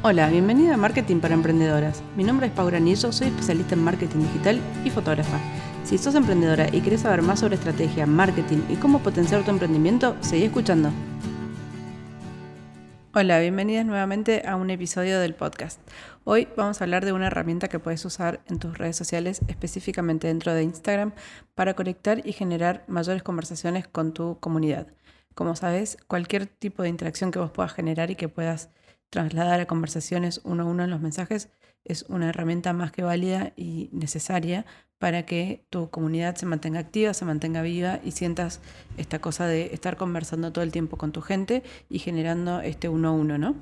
Hola, bienvenida a Marketing para Emprendedoras. Mi nombre es Paula Nillo, soy especialista en marketing digital y fotógrafa. Si sos emprendedora y querés saber más sobre estrategia, marketing y cómo potenciar tu emprendimiento, seguí escuchando. Hola, bienvenidas nuevamente a un episodio del podcast. Hoy vamos a hablar de una herramienta que puedes usar en tus redes sociales, específicamente dentro de Instagram, para conectar y generar mayores conversaciones con tu comunidad. Como sabes, cualquier tipo de interacción que vos puedas generar y que puedas trasladar a conversaciones uno a uno en los mensajes es una herramienta más que válida y necesaria para que tu comunidad se mantenga activa, se mantenga viva y sientas esta cosa de estar conversando todo el tiempo con tu gente y generando este uno a uno, ¿no?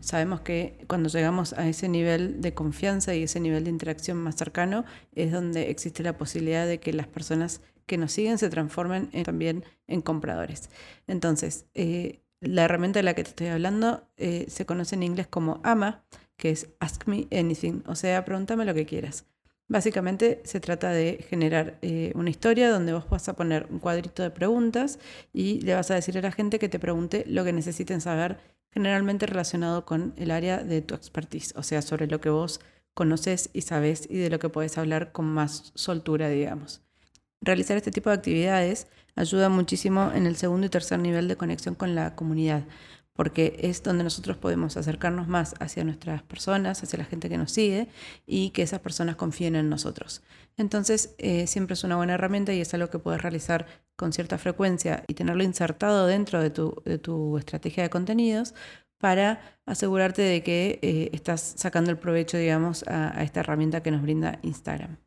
Sabemos que cuando llegamos a ese nivel de confianza y ese nivel de interacción más cercano es donde existe la posibilidad de que las personas que nos siguen se transformen también en compradores. Entonces, eh, la herramienta de la que te estoy hablando eh, se conoce en inglés como AMA, que es Ask Me Anything, o sea, pregúntame lo que quieras. Básicamente se trata de generar eh, una historia donde vos vas a poner un cuadrito de preguntas y le vas a decir a la gente que te pregunte lo que necesiten saber, generalmente relacionado con el área de tu expertise, o sea, sobre lo que vos conoces y sabes y de lo que puedes hablar con más soltura, digamos. Realizar este tipo de actividades ayuda muchísimo en el segundo y tercer nivel de conexión con la comunidad, porque es donde nosotros podemos acercarnos más hacia nuestras personas, hacia la gente que nos sigue y que esas personas confíen en nosotros. Entonces, eh, siempre es una buena herramienta y es algo que puedes realizar con cierta frecuencia y tenerlo insertado dentro de tu, estrategia de contenidos para asegurarte de que eh, estás sacando el provecho, digamos, a esta herramienta que nos brinda Instagram.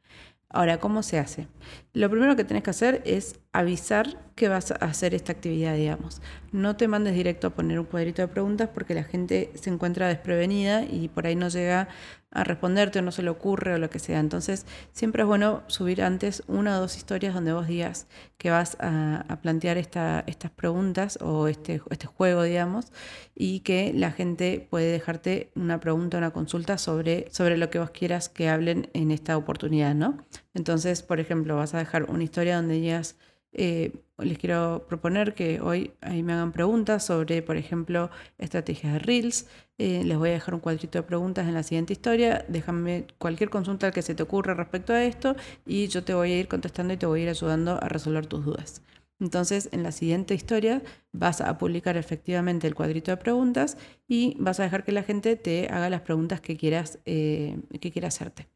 Ahora, ¿cómo se hace? Lo primero que tenés que hacer es avisar que vas a hacer esta actividad, digamos. No te mandes directo a poner un cuadrito de preguntas porque la gente se encuentra desprevenida y por ahí no llega a responderte o no se le ocurre o lo que sea. Entonces, siempre es bueno subir antes una o dos historias donde vos digas que vas a, plantear esta, estas preguntas o este, este juego, digamos, y que la gente puede dejarte una pregunta, una consulta sobre, sobre lo que vos quieras que hablen en esta oportunidad, ¿no? Entonces, por ejemplo, vas a dejar una historia donde digas eh, les quiero proponer que hoy ahí me hagan preguntas sobre, por ejemplo, estrategias de Reels. Eh, les voy a dejar un cuadrito de preguntas en la siguiente historia. Déjame cualquier consulta que se te ocurra respecto a esto y yo te voy a ir contestando y te voy a ir ayudando a resolver tus dudas. Entonces, en la siguiente historia vas a publicar efectivamente el cuadrito de preguntas y vas a dejar que la gente te haga las preguntas que quieras, eh, que quiera hacerte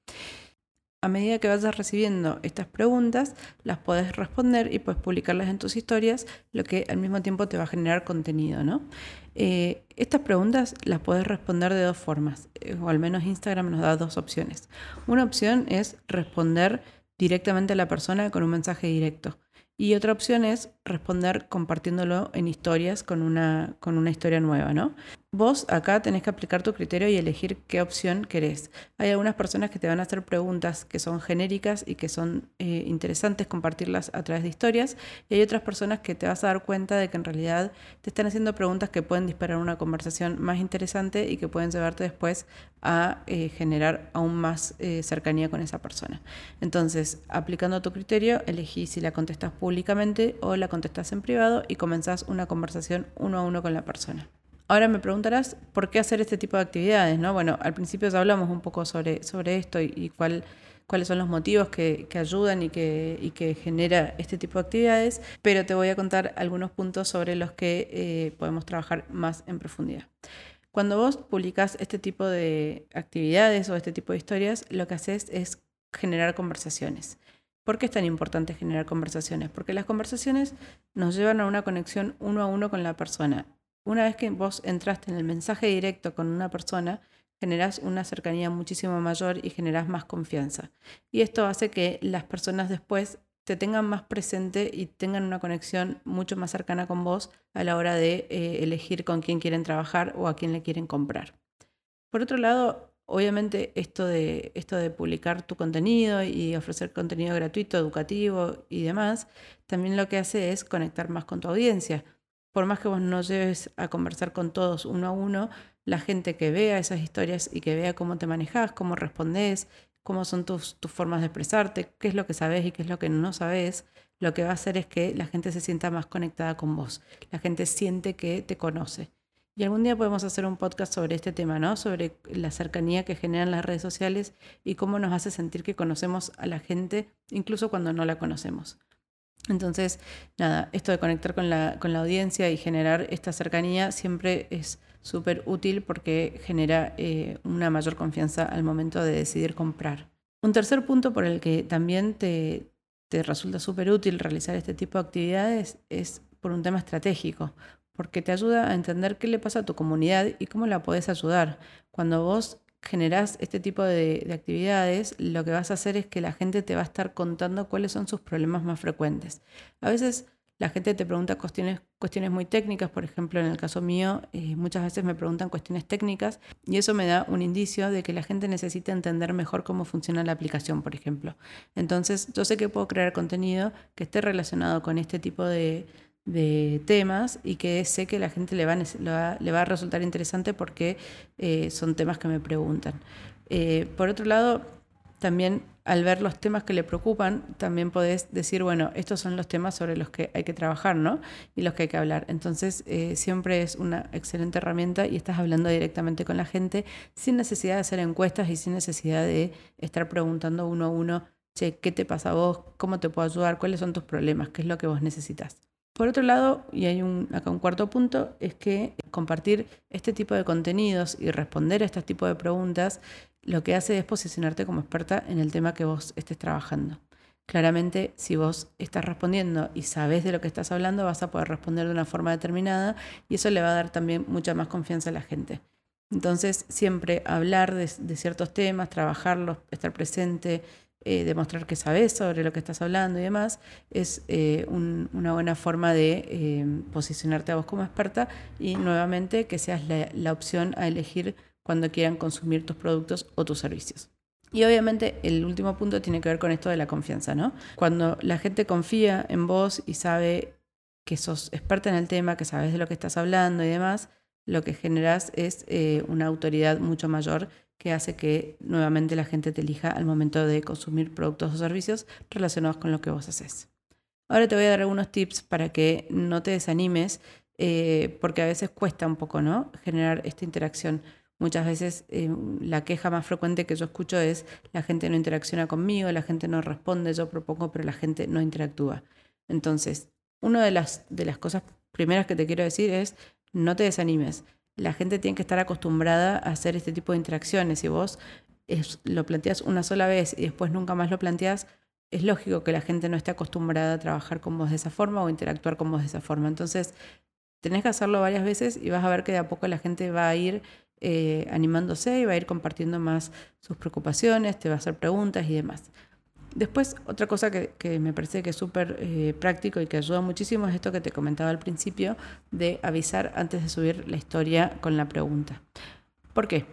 a medida que vayas recibiendo estas preguntas, las puedes responder y puedes publicarlas en tus historias, lo que al mismo tiempo te va a generar contenido, ¿no? Eh, estas preguntas las puedes responder de dos formas, eh, o al menos Instagram nos da dos opciones. Una opción es responder directamente a la persona con un mensaje directo. Y otra opción es responder compartiéndolo en historias con una, con una historia nueva, ¿no? Vos acá tenés que aplicar tu criterio y elegir qué opción querés. Hay algunas personas que te van a hacer preguntas que son genéricas y que son eh, interesantes compartirlas a través de historias y hay otras personas que te vas a dar cuenta de que en realidad te están haciendo preguntas que pueden disparar una conversación más interesante y que pueden llevarte después a eh, generar aún más eh, cercanía con esa persona. Entonces, aplicando tu criterio, elegí si la contestas públicamente o la contestas en privado y comenzás una conversación uno a uno con la persona. Ahora me preguntarás por qué hacer este tipo de actividades, ¿no? Bueno, al principio ya hablamos un poco sobre, sobre esto y, cuál, cuáles son los motivos que, ayudan y que, y que, genera este tipo de actividades, pero te voy a contar algunos puntos sobre los que eh, podemos trabajar más en profundidad. Cuando vos publicas este tipo de actividades o este tipo de historias, lo que haces es generar conversaciones. ¿Por qué es tan importante generar conversaciones? Porque las conversaciones nos llevan a una conexión uno a uno con la persona una vez que vos entraste en el mensaje directo con una persona, generás una cercanía muchísimo mayor y generás más confianza. Y esto hace que las personas después te tengan más presente y tengan una conexión mucho más cercana con vos a la hora de eh, elegir con quién quieren trabajar o a quién le quieren comprar. Por otro lado, obviamente esto de, esto de publicar tu contenido y ofrecer contenido gratuito, educativo y demás, también lo que hace es conectar más con tu audiencia por más que vos no lleves a conversar con todos uno a uno, la gente que vea esas historias y que vea cómo te manejas, cómo respondes, cómo son tus, tus formas de expresarte, qué es lo que sabes y qué es lo que no sabes, lo que va a hacer es que la gente se sienta más conectada con vos. La gente siente que te conoce. Y algún día podemos hacer un podcast sobre este tema, ¿no? Sobre la cercanía que generan las redes sociales y cómo nos hace sentir que conocemos a la gente, incluso cuando no la conocemos. Entonces, nada, esto de conectar con la, con la audiencia y generar esta cercanía siempre es súper útil porque genera eh, una mayor confianza al momento de decidir comprar. Un tercer punto por el que también te, te resulta súper útil realizar este tipo de actividades es por un tema estratégico, porque te ayuda a entender qué le pasa a tu comunidad y cómo la puedes ayudar. Cuando vos generás este tipo de, actividades, lo que vas a hacer es que la gente te va a estar contando cuáles son sus problemas más frecuentes. A veces la gente te pregunta cuestiones, cuestiones muy técnicas, por ejemplo, en el caso mío, eh, muchas veces me preguntan cuestiones técnicas y eso me da un indicio de que la gente necesita entender mejor cómo funciona la aplicación, por ejemplo. Entonces, yo sé que puedo crear contenido que esté relacionado con este tipo de, de temas y que sé que la gente le va, le va a resultar interesante porque eh, son temas que me preguntan. Eh, por otro lado, también al ver los temas que le preocupan, también podés decir, bueno, estos son los temas sobre los que hay que trabajar, ¿no? Y los que hay que hablar. Entonces, eh, siempre es una excelente herramienta y estás hablando directamente con la gente sin necesidad de hacer encuestas y sin necesidad de estar preguntando uno a uno, che, ¿qué te pasa a vos? ¿Cómo te puedo ayudar? ¿Cuáles son tus problemas? ¿Qué es lo que vos necesitas? Por otro lado, y hay un, acá un cuarto punto, es que compartir este tipo de contenidos y responder a este tipo de preguntas lo que hace es posicionarte como experta en el tema que vos estés trabajando. Claramente, si vos estás respondiendo y sabes de lo que estás hablando, vas a poder responder de una forma determinada y eso le va a dar también mucha más confianza a la gente. Entonces, siempre hablar de, de ciertos temas, trabajarlos, estar presente, eh, demostrar que sabes sobre lo que estás hablando y demás, es eh, una buena forma de eh, posicionarte a vos como experta y nuevamente que seas la, opción a elegir cuando quieran consumir tus productos o tus servicios. Y obviamente el último punto tiene que ver con esto de la confianza, ¿no? Cuando la gente confía en vos y sabe que sos experta en el tema, que sabes de lo que estás hablando y demás, lo que generas es una autoridad mucho mayor que hace que nuevamente la gente te elija al momento de consumir productos o servicios relacionados con lo que vos haces. Ahora te voy a dar algunos tips para que no te desanimes, eh, porque a veces cuesta un poco ¿no? generar esta interacción. Muchas veces eh, la queja más frecuente que yo escucho es la gente no interacciona conmigo, la gente no responde, yo propongo, pero la gente no interactúa. Entonces, una de las, de las cosas primeras que te quiero decir es no te desanimes la gente tiene que estar acostumbrada a hacer este tipo de interacciones. Si vos lo planteas una sola vez y después nunca más lo planteas, es lógico que la gente no esté acostumbrada a trabajar con vos de esa forma o interactuar con vos de esa forma. Entonces, tenés que hacerlo varias veces y vas a ver que de a poco la gente va a ir eh, animándose y va a ir compartiendo más sus preocupaciones, te va a hacer preguntas y demás. Después, otra cosa que, me parece que es súper eh, práctico y que ayuda muchísimo es esto que te comentaba al principio, de avisar antes de subir la historia con la pregunta. ¿Por qué?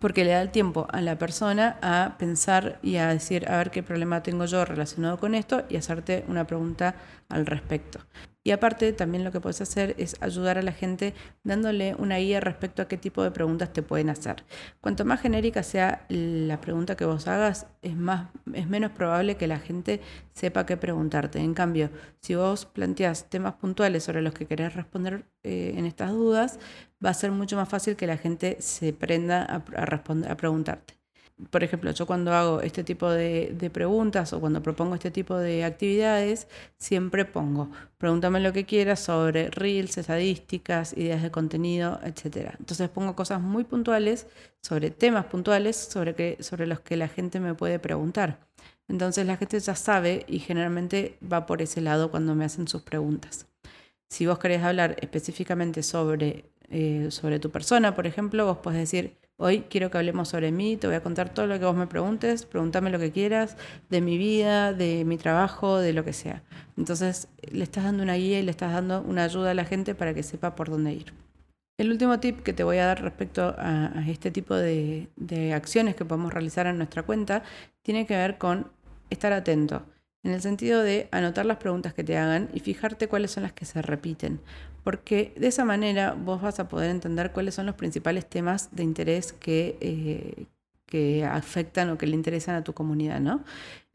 Porque le da el tiempo a la persona a pensar y a decir, a ver qué problema tengo yo relacionado con esto y hacerte una pregunta al respecto. Y aparte, también lo que puedes hacer es ayudar a la gente dándole una guía respecto a qué tipo de preguntas te pueden hacer. Cuanto más genérica sea la pregunta que vos hagas, es, más, es menos probable que la gente sepa qué preguntarte. En cambio, si vos planteás temas puntuales sobre los que querés responder eh, en estas dudas, va a ser mucho más fácil que la gente se prenda a, responder, a preguntarte por ejemplo, yo cuando hago este tipo de, preguntas o cuando propongo este tipo de actividades, siempre pongo, pregúntame lo que quieras sobre reels, estadísticas, ideas de contenido, etc. Entonces pongo cosas muy puntuales sobre temas puntuales sobre, que, sobre los que la gente me puede preguntar. Entonces la gente ya sabe y generalmente va por ese lado cuando me hacen sus preguntas. Si vos querés hablar específicamente sobre, eh, sobre tu persona, por ejemplo, vos podés decir, Hoy quiero que hablemos sobre mí, te voy a contar todo lo que vos me preguntes, pregúntame lo que quieras, de mi vida, de mi trabajo, de lo que sea. Entonces le estás dando una guía y le estás dando una ayuda a la gente para que sepa por dónde ir. El último tip que te voy a dar respecto a, este tipo de, de acciones que podemos realizar en nuestra cuenta tiene que ver con estar atento en el sentido de anotar las preguntas que te hagan y fijarte cuáles son las que se repiten, porque de esa manera vos vas a poder entender cuáles son los principales temas de interés que, eh, que afectan o que le interesan a tu comunidad, ¿no?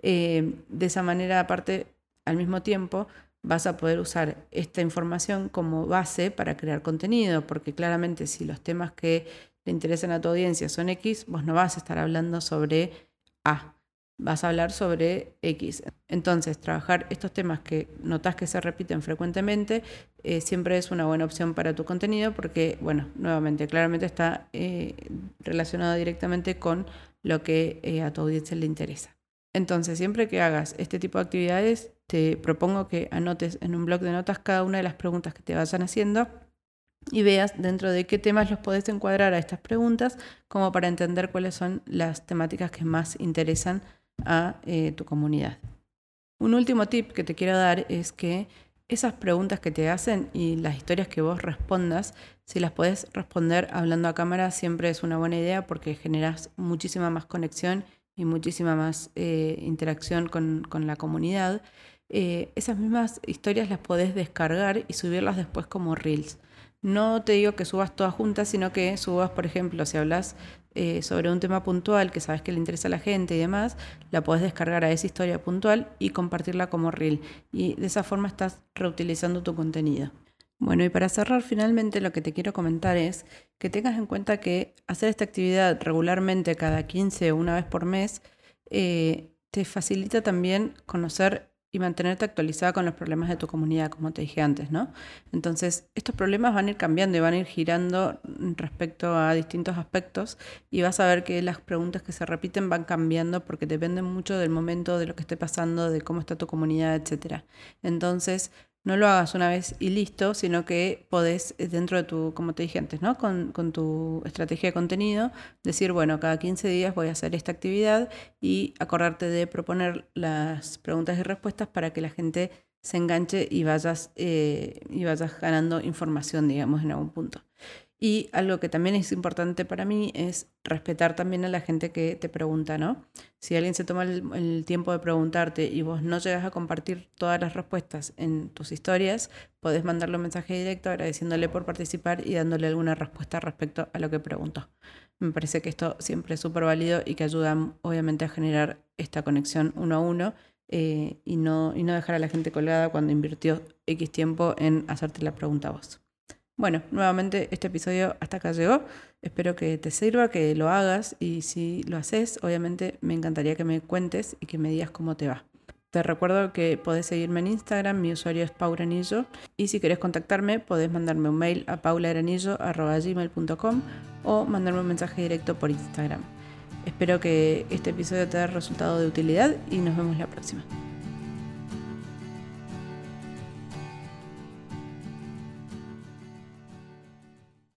Eh, de esa manera, aparte, al mismo tiempo, vas a poder usar esta información como base para crear contenido, porque claramente si los temas que le interesan a tu audiencia son X, vos no vas a estar hablando sobre A, vas a hablar sobre X. Entonces, trabajar estos temas que notas que se repiten frecuentemente eh, siempre es una buena opción para tu contenido porque, bueno, nuevamente, claramente está eh, relacionado directamente con lo que eh, a tu audiencia le interesa. Entonces, siempre que hagas este tipo de actividades, te propongo que anotes en un blog de notas cada una de las preguntas que te vayan haciendo y veas dentro de qué temas los podés encuadrar a estas preguntas como para entender cuáles son las temáticas que más interesan a eh, tu comunidad. Un último tip que te quiero dar es que esas preguntas que te hacen y las historias que vos respondas, si las podés responder hablando a cámara, siempre es una buena idea porque generas muchísima más conexión y muchísima más eh, interacción con, la comunidad. Eh, esas mismas historias las podés descargar y subirlas después como reels. No te digo que subas todas juntas, sino que subas, por ejemplo, si hablas eh, sobre un tema puntual que sabes que le interesa a la gente y demás, la podés descargar a esa historia puntual y compartirla como reel. Y de esa forma estás reutilizando tu contenido. Bueno, y para cerrar, finalmente lo que te quiero comentar es que tengas en cuenta que hacer esta actividad regularmente cada 15 o una vez por mes eh, te facilita también conocer y mantenerte actualizada con los problemas de tu comunidad, como te dije antes, ¿no? Entonces, estos problemas van a ir cambiando y van a ir girando respecto a distintos aspectos y vas a ver que las preguntas que se repiten van cambiando porque dependen mucho del momento, de lo que esté pasando, de cómo está tu comunidad, etc. Entonces, no lo hagas una vez y listo, sino que podés eh, dentro de tu, como te dije antes, ¿no? Con, tu estrategia de contenido, decir, bueno, cada 15 días voy a hacer esta actividad y acordarte de proponer las preguntas y respuestas para que la gente se enganche y vayas, eh, y vayas ganando información, digamos, en algún punto. Y algo que también es importante para mí es respetar también a la gente que te pregunta, ¿no? Si alguien se toma el, tiempo de preguntarte y vos no llegas a compartir todas las respuestas en tus historias, podés mandarle un mensaje directo agradeciéndole por participar y dándole alguna respuesta respecto a lo que preguntó. Me parece que esto siempre es súper válido y que ayuda obviamente a generar esta conexión uno a uno eh, y, no, y no dejar a la gente colgada cuando invirtió X tiempo en hacerte la pregunta a vos. Bueno, nuevamente este episodio hasta acá llegó. Espero que te sirva, que lo hagas y si lo haces, obviamente me encantaría que me cuentes y que me digas cómo te va. Te recuerdo que podés seguirme en Instagram, mi usuario es pauranillo y si querés contactarme podés mandarme un mail a paularanillo.gmail.com o mandarme un mensaje directo por Instagram. Espero que este episodio te haya resultado de utilidad y nos vemos la próxima.